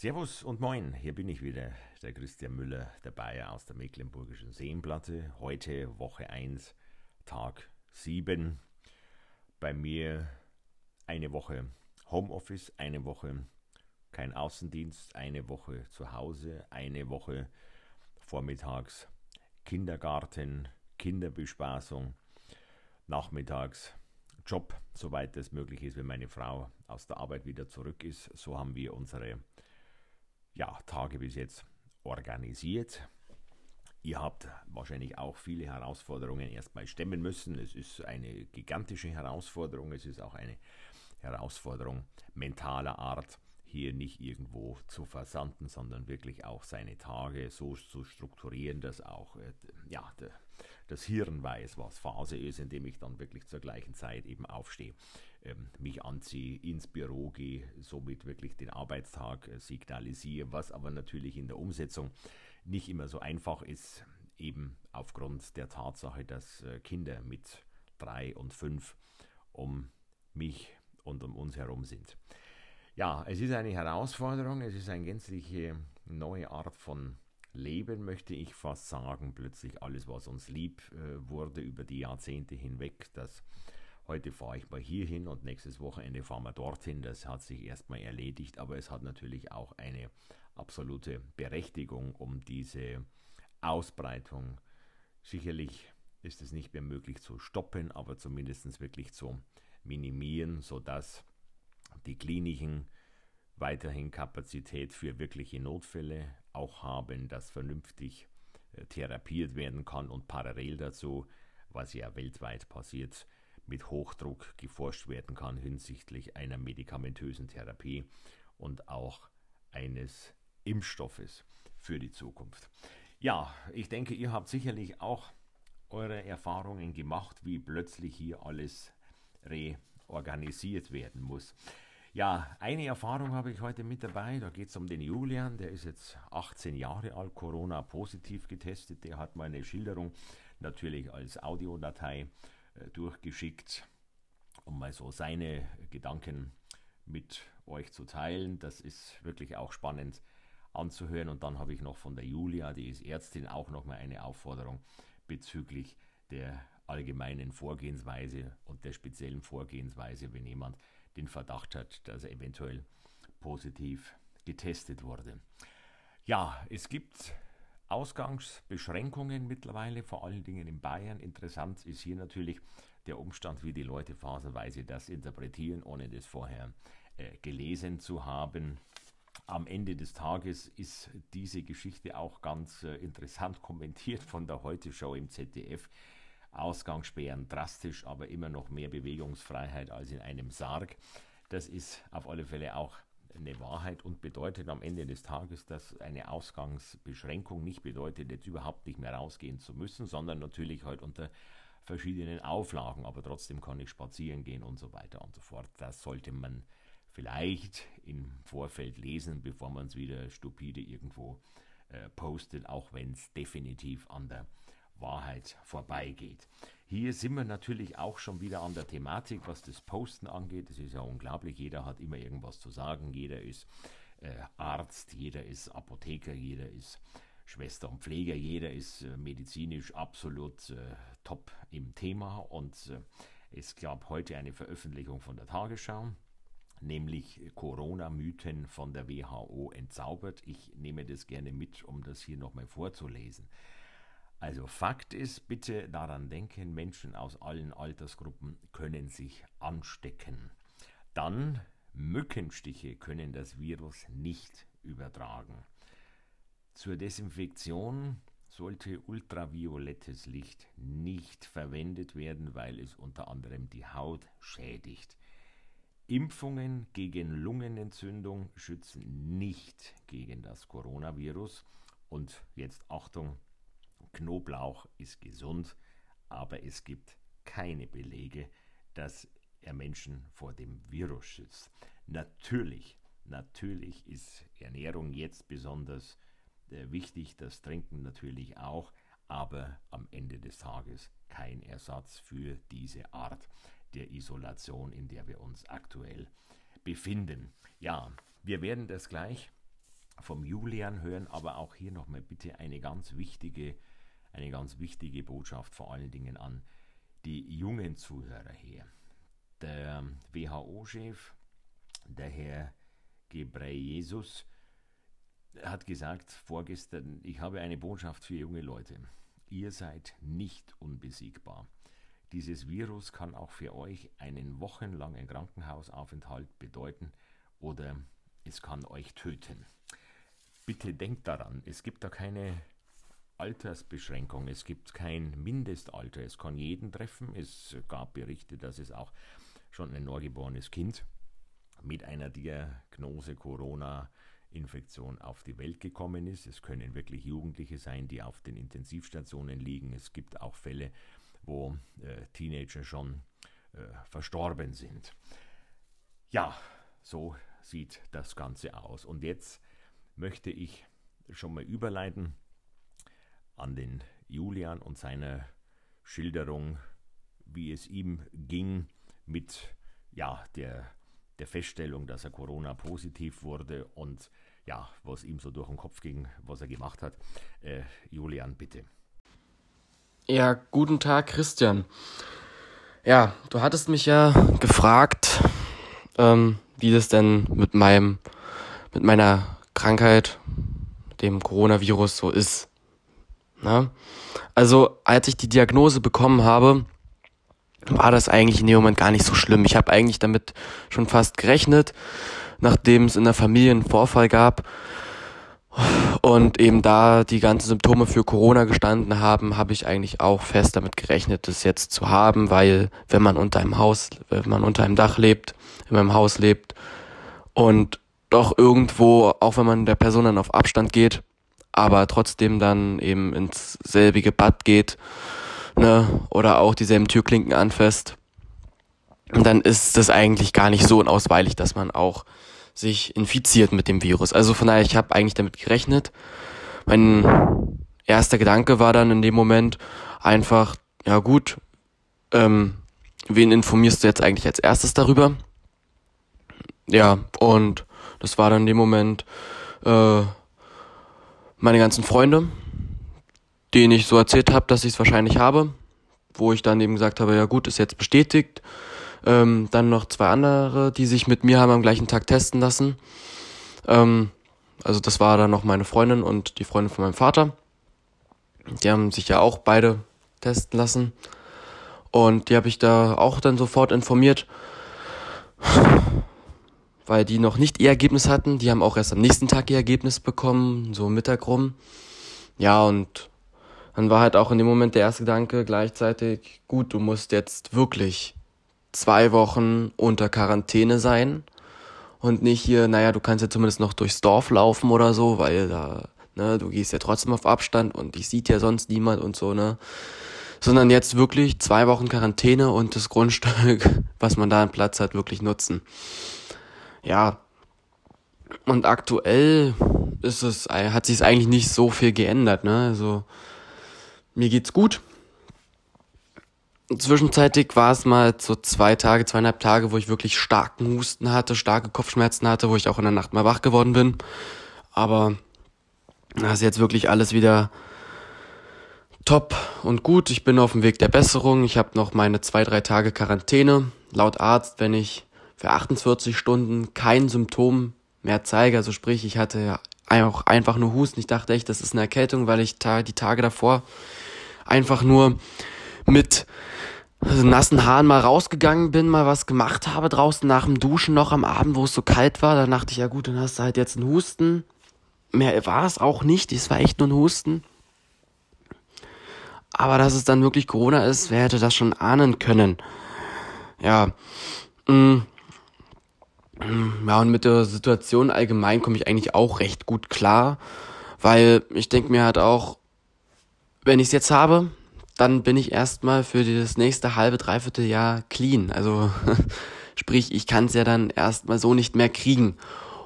Servus und moin, hier bin ich wieder, der Christian Müller, der Bayer aus der Mecklenburgischen Seenplatte. Heute Woche 1, Tag 7. Bei mir eine Woche Homeoffice, eine Woche kein Außendienst, eine Woche zu Hause, eine Woche vormittags Kindergarten, Kinderbespaßung, nachmittags Job, soweit es möglich ist, wenn meine Frau aus der Arbeit wieder zurück ist. So haben wir unsere ja, Tage bis jetzt organisiert. Ihr habt wahrscheinlich auch viele Herausforderungen erstmal stemmen müssen. Es ist eine gigantische Herausforderung. Es ist auch eine Herausforderung mentaler Art, hier nicht irgendwo zu versanden, sondern wirklich auch seine Tage so zu strukturieren, dass auch äh, ja, das Hirn weiß, was Phase ist, indem ich dann wirklich zur gleichen Zeit eben aufstehe, mich anziehe, ins Büro gehe, somit wirklich den Arbeitstag äh, signalisiere, was aber natürlich in der Umsetzung nicht immer so einfach ist, eben aufgrund der Tatsache, dass äh, Kinder mit drei und fünf um mich und um uns herum sind. Ja, es ist eine Herausforderung, es ist eine gänzliche neue Art von Leben, möchte ich fast sagen. Plötzlich alles, was uns lieb äh, wurde über die Jahrzehnte hinweg, das heute fahre ich mal hierhin und nächstes Wochenende fahren wir dorthin. Das hat sich erstmal erledigt, aber es hat natürlich auch eine absolute Berechtigung, um diese Ausbreitung. Sicherlich ist es nicht mehr möglich zu stoppen, aber zumindest wirklich zu minimieren, sodass die Kliniken weiterhin Kapazität für wirkliche Notfälle auch haben, dass vernünftig äh, therapiert werden kann und parallel dazu, was ja weltweit passiert, mit Hochdruck geforscht werden kann hinsichtlich einer medikamentösen Therapie und auch eines Impfstoffes für die Zukunft. Ja, ich denke, ihr habt sicherlich auch eure Erfahrungen gemacht, wie plötzlich hier alles reorganisiert werden muss. Ja, eine Erfahrung habe ich heute mit dabei. Da geht es um den Julian, der ist jetzt 18 Jahre alt, Corona positiv getestet. Der hat meine Schilderung natürlich als Audiodatei durchgeschickt, um mal so seine Gedanken mit euch zu teilen. Das ist wirklich auch spannend anzuhören. Und dann habe ich noch von der Julia, die ist Ärztin, auch nochmal eine Aufforderung bezüglich der allgemeinen Vorgehensweise und der speziellen Vorgehensweise, wenn jemand den Verdacht hat, dass er eventuell positiv getestet wurde. Ja, es gibt Ausgangsbeschränkungen mittlerweile, vor allen Dingen in Bayern. Interessant ist hier natürlich der Umstand, wie die Leute phasenweise das interpretieren, ohne das vorher äh, gelesen zu haben. Am Ende des Tages ist diese Geschichte auch ganz äh, interessant kommentiert von der Heute Show im ZDF. Ausgangssperren drastisch, aber immer noch mehr Bewegungsfreiheit als in einem Sarg. Das ist auf alle Fälle auch eine Wahrheit und bedeutet am Ende des Tages, dass eine Ausgangsbeschränkung nicht bedeutet, jetzt überhaupt nicht mehr rausgehen zu müssen, sondern natürlich halt unter verschiedenen Auflagen, aber trotzdem kann ich spazieren gehen und so weiter und so fort. Das sollte man vielleicht im Vorfeld lesen, bevor man es wieder stupide irgendwo äh, postet, auch wenn es definitiv an der Wahrheit vorbeigeht. Hier sind wir natürlich auch schon wieder an der Thematik, was das Posten angeht. Es ist ja unglaublich, jeder hat immer irgendwas zu sagen, jeder ist äh, Arzt, jeder ist Apotheker, jeder ist Schwester und Pfleger, jeder ist äh, medizinisch absolut äh, top im Thema und äh, es gab heute eine Veröffentlichung von der Tagesschau nämlich Corona-Mythen von der WHO entzaubert. Ich nehme das gerne mit, um das hier nochmal vorzulesen. Also Fakt ist, bitte daran denken, Menschen aus allen Altersgruppen können sich anstecken. Dann Mückenstiche können das Virus nicht übertragen. Zur Desinfektion sollte ultraviolettes Licht nicht verwendet werden, weil es unter anderem die Haut schädigt. Impfungen gegen Lungenentzündung schützen nicht gegen das Coronavirus. Und jetzt Achtung, Knoblauch ist gesund, aber es gibt keine Belege, dass er Menschen vor dem Virus schützt. Natürlich, natürlich ist Ernährung jetzt besonders äh, wichtig, das Trinken natürlich auch, aber am Ende des Tages kein Ersatz für diese Art der Isolation, in der wir uns aktuell befinden. Ja, wir werden das gleich vom Julian hören, aber auch hier nochmal bitte eine ganz wichtige, eine ganz wichtige Botschaft vor allen Dingen an die jungen Zuhörer her. Der WHO-Chef, der Herr Gebreyesus, hat gesagt vorgestern, ich habe eine Botschaft für junge Leute. Ihr seid nicht unbesiegbar. Dieses Virus kann auch für euch einen wochenlangen Krankenhausaufenthalt bedeuten oder es kann euch töten. Bitte denkt daran, es gibt da keine Altersbeschränkung, es gibt kein Mindestalter, es kann jeden treffen. Es gab Berichte, dass es auch schon ein neugeborenes Kind mit einer Diagnose Corona-Infektion auf die Welt gekommen ist. Es können wirklich Jugendliche sein, die auf den Intensivstationen liegen. Es gibt auch Fälle, wo äh, Teenager schon äh, verstorben sind. Ja, so sieht das Ganze aus. Und jetzt möchte ich schon mal überleiten an den Julian und seine Schilderung, wie es ihm ging mit ja, der, der Feststellung, dass er Corona positiv wurde und ja, was ihm so durch den Kopf ging, was er gemacht hat. Äh, Julian, bitte. Ja, guten Tag, Christian. Ja, du hattest mich ja gefragt, ähm, wie das denn mit meinem, mit meiner Krankheit, dem Coronavirus so ist. Na? Also, als ich die Diagnose bekommen habe, war das eigentlich in dem Moment gar nicht so schlimm. Ich habe eigentlich damit schon fast gerechnet, nachdem es in der Familie einen Vorfall gab und eben da die ganzen Symptome für Corona gestanden haben, habe ich eigentlich auch fest damit gerechnet, das jetzt zu haben, weil wenn man unter einem Haus, wenn man unter einem Dach lebt, in einem Haus lebt und doch irgendwo, auch wenn man der Person dann auf Abstand geht, aber trotzdem dann eben ins selbige Bad geht, ne, oder auch dieselben Türklinken anfasst, dann ist das eigentlich gar nicht so unausweilig, dass man auch sich infiziert mit dem Virus. Also von daher, ich habe eigentlich damit gerechnet. Mein erster Gedanke war dann in dem Moment einfach, ja gut, ähm, wen informierst du jetzt eigentlich als erstes darüber? Ja, und das war dann in dem Moment äh, meine ganzen Freunde, denen ich so erzählt habe, dass ich es wahrscheinlich habe, wo ich dann eben gesagt habe, ja gut, ist jetzt bestätigt. Ähm, dann noch zwei andere, die sich mit mir haben am gleichen Tag testen lassen. Ähm, also das war dann noch meine Freundin und die Freundin von meinem Vater. Die haben sich ja auch beide testen lassen. Und die habe ich da auch dann sofort informiert, weil die noch nicht ihr Ergebnis hatten. Die haben auch erst am nächsten Tag ihr Ergebnis bekommen, so Mittag rum. Ja, und dann war halt auch in dem Moment der erste Gedanke gleichzeitig, gut, du musst jetzt wirklich zwei Wochen unter Quarantäne sein und nicht hier, naja, du kannst ja zumindest noch durchs Dorf laufen oder so, weil da, ne, du gehst ja trotzdem auf Abstand und dich sieht ja sonst niemand und so, ne. Sondern jetzt wirklich zwei Wochen Quarantäne und das Grundstück, was man da an Platz hat, wirklich nutzen. Ja. Und aktuell ist es, hat sich eigentlich nicht so viel geändert, ne. Also, mir geht's gut Zwischenzeitlich war es mal so zwei Tage, zweieinhalb Tage, wo ich wirklich starken Husten hatte, starke Kopfschmerzen hatte, wo ich auch in der Nacht mal wach geworden bin. Aber das ist jetzt wirklich alles wieder top und gut. Ich bin auf dem Weg der Besserung. Ich habe noch meine zwei, drei Tage Quarantäne. Laut Arzt, wenn ich für 48 Stunden kein Symptom mehr zeige, also sprich, ich hatte auch einfach nur Husten. Ich dachte echt, das ist eine Erkältung, weil ich die Tage davor einfach nur mit nassen Haaren mal rausgegangen bin, mal was gemacht habe draußen nach dem Duschen noch am Abend, wo es so kalt war, dann dachte ich, ja gut, dann hast du halt jetzt einen Husten. Mehr war es auch nicht, es war echt nur ein Husten. Aber dass es dann wirklich Corona ist, wer hätte das schon ahnen können? Ja. Mm. Ja, und mit der Situation allgemein komme ich eigentlich auch recht gut klar, weil ich denke mir halt auch, wenn ich es jetzt habe, dann bin ich erstmal für das nächste halbe, dreiviertel Jahr clean. Also sprich, ich kann es ja dann erstmal so nicht mehr kriegen.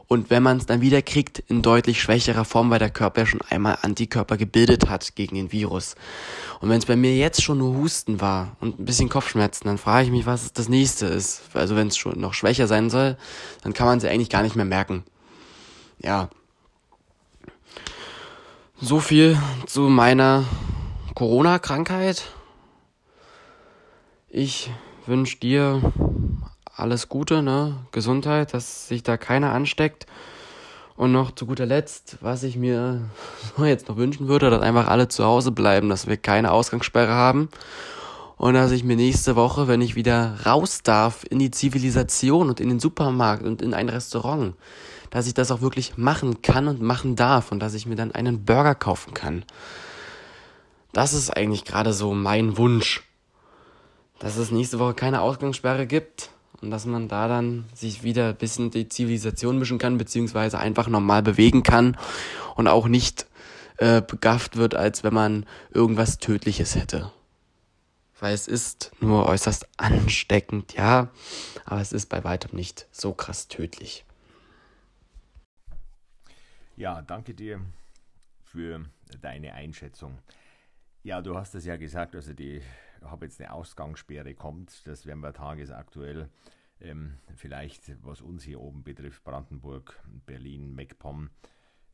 Und wenn man es dann wieder kriegt, in deutlich schwächerer Form, weil der Körper ja schon einmal Antikörper gebildet hat gegen den Virus. Und wenn es bei mir jetzt schon nur Husten war und ein bisschen Kopfschmerzen, dann frage ich mich, was das nächste ist. Also wenn es schon noch schwächer sein soll, dann kann man es ja eigentlich gar nicht mehr merken. Ja. So viel zu meiner Corona-Krankheit. Ich wünsche dir alles Gute, ne? Gesundheit, dass sich da keiner ansteckt. Und noch zu guter Letzt, was ich mir jetzt noch wünschen würde, dass einfach alle zu Hause bleiben, dass wir keine Ausgangssperre haben. Und dass ich mir nächste Woche, wenn ich wieder raus darf in die Zivilisation und in den Supermarkt und in ein Restaurant, dass ich das auch wirklich machen kann und machen darf und dass ich mir dann einen Burger kaufen kann. Das ist eigentlich gerade so mein Wunsch. Dass es nächste Woche keine Ausgangssperre gibt und dass man da dann sich wieder ein bisschen die Zivilisation mischen kann, beziehungsweise einfach normal bewegen kann und auch nicht äh, begafft wird, als wenn man irgendwas Tödliches hätte. Weil es ist nur äußerst ansteckend, ja, aber es ist bei weitem nicht so krass tödlich. Ja, danke dir für deine Einschätzung. Ja, du hast es ja gesagt, also die habe jetzt eine Ausgangssperre kommt, das werden wir tagesaktuell ähm, vielleicht, was uns hier oben betrifft, Brandenburg, Berlin, MacPom,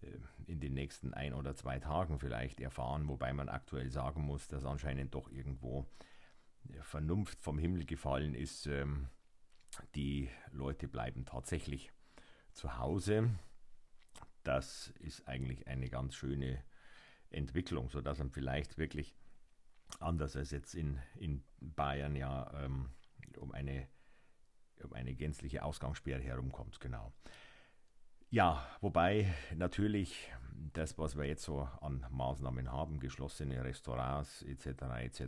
äh, in den nächsten ein oder zwei Tagen vielleicht erfahren, wobei man aktuell sagen muss, dass anscheinend doch irgendwo Vernunft vom Himmel gefallen ist. Ähm, die Leute bleiben tatsächlich zu Hause das ist eigentlich eine ganz schöne Entwicklung, sodass man vielleicht wirklich anders als jetzt in, in Bayern ja ähm, um, eine, um eine gänzliche Ausgangssperre herumkommt, genau. Ja, wobei natürlich das, was wir jetzt so an Maßnahmen haben, geschlossene Restaurants etc. etc.,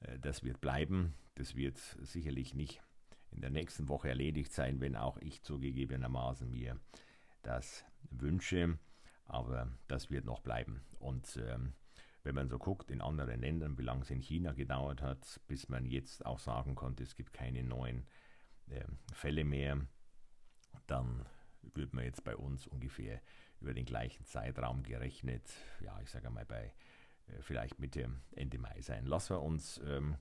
äh, das wird bleiben. Das wird sicherlich nicht in der nächsten Woche erledigt sein, wenn auch ich zugegebenermaßen mir das wünsche, aber das wird noch bleiben. Und ähm, wenn man so guckt in anderen Ländern, wie lange es in China gedauert hat, bis man jetzt auch sagen konnte, es gibt keine neuen äh, Fälle mehr, dann würde man jetzt bei uns ungefähr über den gleichen Zeitraum gerechnet, ja, ich sage mal bei äh, vielleicht Mitte, Ende Mai sein. Lassen wir uns ähm,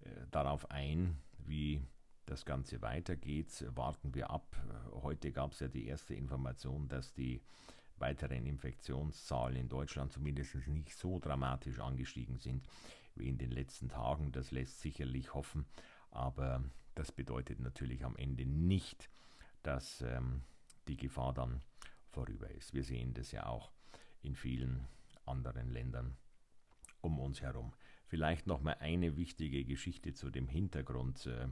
äh, darauf ein, wie das Ganze weitergeht, warten wir ab. Heute gab es ja die erste Information, dass die weiteren Infektionszahlen in Deutschland zumindest nicht so dramatisch angestiegen sind wie in den letzten Tagen. Das lässt sicherlich hoffen, aber das bedeutet natürlich am Ende nicht, dass ähm, die Gefahr dann vorüber ist. Wir sehen das ja auch in vielen anderen Ländern um uns herum. Vielleicht noch mal eine wichtige Geschichte zu dem Hintergrund. Äh,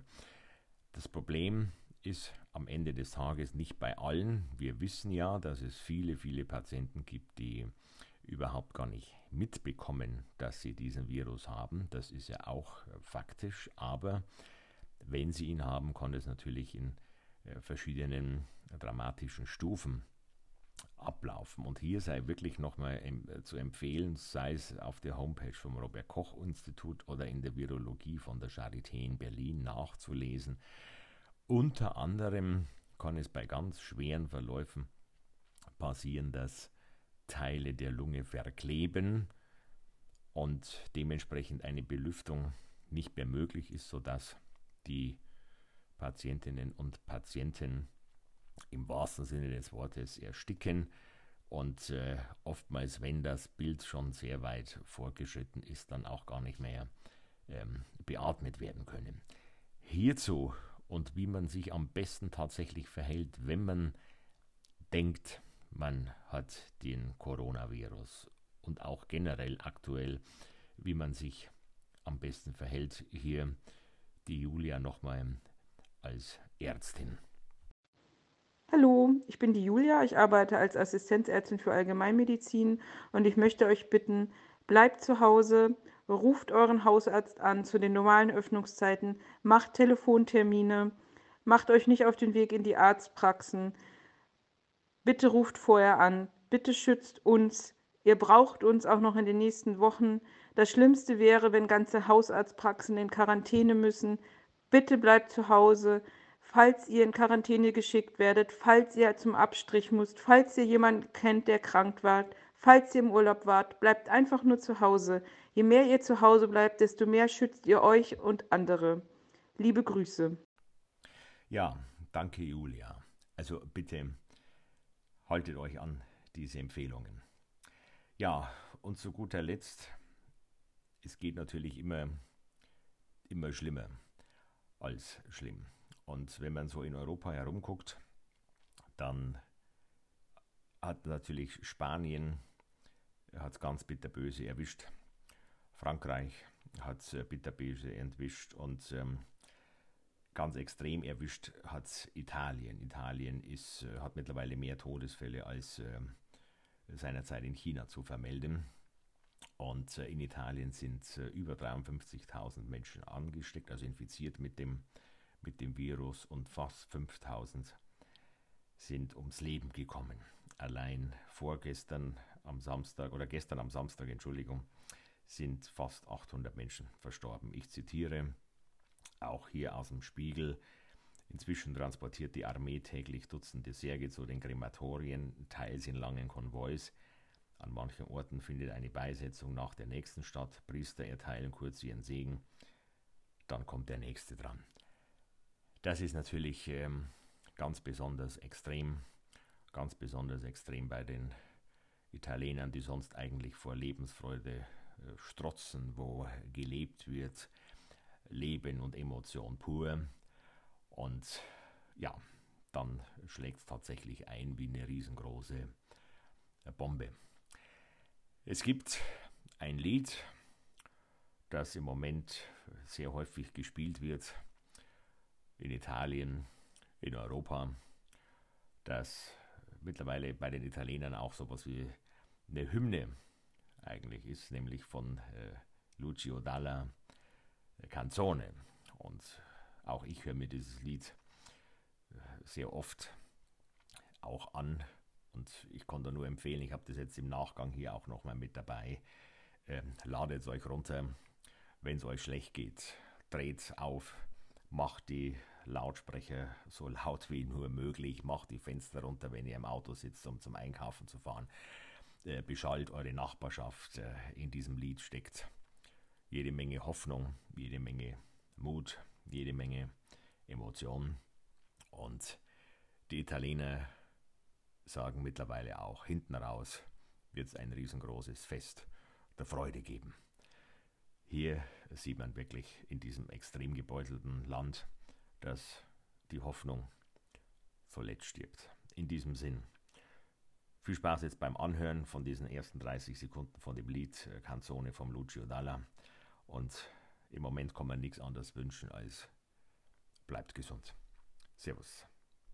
das Problem ist am Ende des Tages nicht bei allen. Wir wissen ja, dass es viele, viele Patienten gibt, die überhaupt gar nicht mitbekommen, dass sie diesen Virus haben. Das ist ja auch faktisch, aber wenn sie ihn haben, kann es natürlich in äh, verschiedenen dramatischen Stufen ablaufen. Und hier sei wirklich nochmal äh, zu empfehlen, sei es auf der Homepage vom Robert Koch Institut oder in der Virologie von der Charité in Berlin nachzulesen. Unter anderem kann es bei ganz schweren Verläufen passieren, dass Teile der Lunge verkleben und dementsprechend eine Belüftung nicht mehr möglich ist, sodass die Patientinnen und Patienten im wahrsten Sinne des Wortes ersticken. Und äh, oftmals, wenn das Bild schon sehr weit vorgeschritten ist, dann auch gar nicht mehr ähm, beatmet werden können. Hierzu und wie man sich am besten tatsächlich verhält, wenn man denkt, man hat den Coronavirus und auch generell aktuell, wie man sich am besten verhält. Hier die Julia nochmal als Ärztin. Hallo, ich bin die Julia. Ich arbeite als Assistenzärztin für Allgemeinmedizin und ich möchte euch bitten, bleibt zu Hause, ruft euren Hausarzt an zu den normalen Öffnungszeiten, macht Telefontermine, macht euch nicht auf den Weg in die Arztpraxen. Bitte ruft vorher an, bitte schützt uns. Ihr braucht uns auch noch in den nächsten Wochen. Das Schlimmste wäre, wenn ganze Hausarztpraxen in Quarantäne müssen. Bitte bleibt zu Hause falls ihr in Quarantäne geschickt werdet, falls ihr zum Abstrich müsst, falls ihr jemanden kennt, der krank war, falls ihr im Urlaub wart, bleibt einfach nur zu Hause. Je mehr ihr zu Hause bleibt, desto mehr schützt ihr euch und andere. Liebe Grüße. Ja, danke Julia. Also bitte haltet euch an diese Empfehlungen. Ja, und zu guter Letzt, es geht natürlich immer, immer schlimmer als schlimm. Und wenn man so in Europa herumguckt, dann hat natürlich Spanien hat ganz bitterböse erwischt. Frankreich hat es bitterböse entwischt und ähm, ganz extrem erwischt hat Italien. Italien ist, äh, hat mittlerweile mehr Todesfälle als äh, seinerzeit in China zu vermelden. Und äh, in Italien sind äh, über 53.000 Menschen angesteckt, also infiziert mit dem, mit dem Virus und fast 5.000 sind ums Leben gekommen. Allein vorgestern am Samstag oder gestern am Samstag, Entschuldigung, sind fast 800 Menschen verstorben. Ich zitiere auch hier aus dem Spiegel. Inzwischen transportiert die Armee täglich Dutzende Särge zu den Krematorien, teils in langen Konvois. An manchen Orten findet eine Beisetzung nach der nächsten statt. Priester erteilen kurz ihren Segen. Dann kommt der nächste dran. Das ist natürlich ähm, ganz besonders extrem. Ganz besonders extrem bei den Italienern, die sonst eigentlich vor Lebensfreude strotzen, wo gelebt wird, Leben und Emotion pur. Und ja, dann schlägt es tatsächlich ein wie eine riesengroße äh, Bombe. Es gibt ein Lied, das im Moment sehr häufig gespielt wird in Italien, in Europa, das mittlerweile bei den Italienern auch so etwas wie eine Hymne eigentlich ist, nämlich von äh, Lucio Dalla äh, Canzone. Und auch ich höre mir dieses Lied äh, sehr oft auch an und ich konnte nur empfehlen, ich habe das jetzt im Nachgang hier auch nochmal mit dabei. Ähm, ladet es euch runter, wenn es euch schlecht geht. Dreht auf, macht die Lautsprecher so laut wie nur möglich, macht die Fenster runter, wenn ihr im Auto sitzt, um zum Einkaufen zu fahren. Äh, beschallt eure Nachbarschaft. Äh, in diesem Lied steckt jede Menge Hoffnung, jede Menge Mut, jede Menge Emotion. Und die Italiener sagen mittlerweile auch, hinten raus wird es ein riesengroßes Fest der Freude geben. Hier sieht man wirklich in diesem extrem gebeutelten Land, dass die Hoffnung zuletzt stirbt. In diesem Sinn, viel Spaß jetzt beim Anhören von diesen ersten 30 Sekunden von dem Lied äh, Canzone vom Lucio Dalla. Und im Moment kann man nichts anderes wünschen als bleibt gesund. Servus.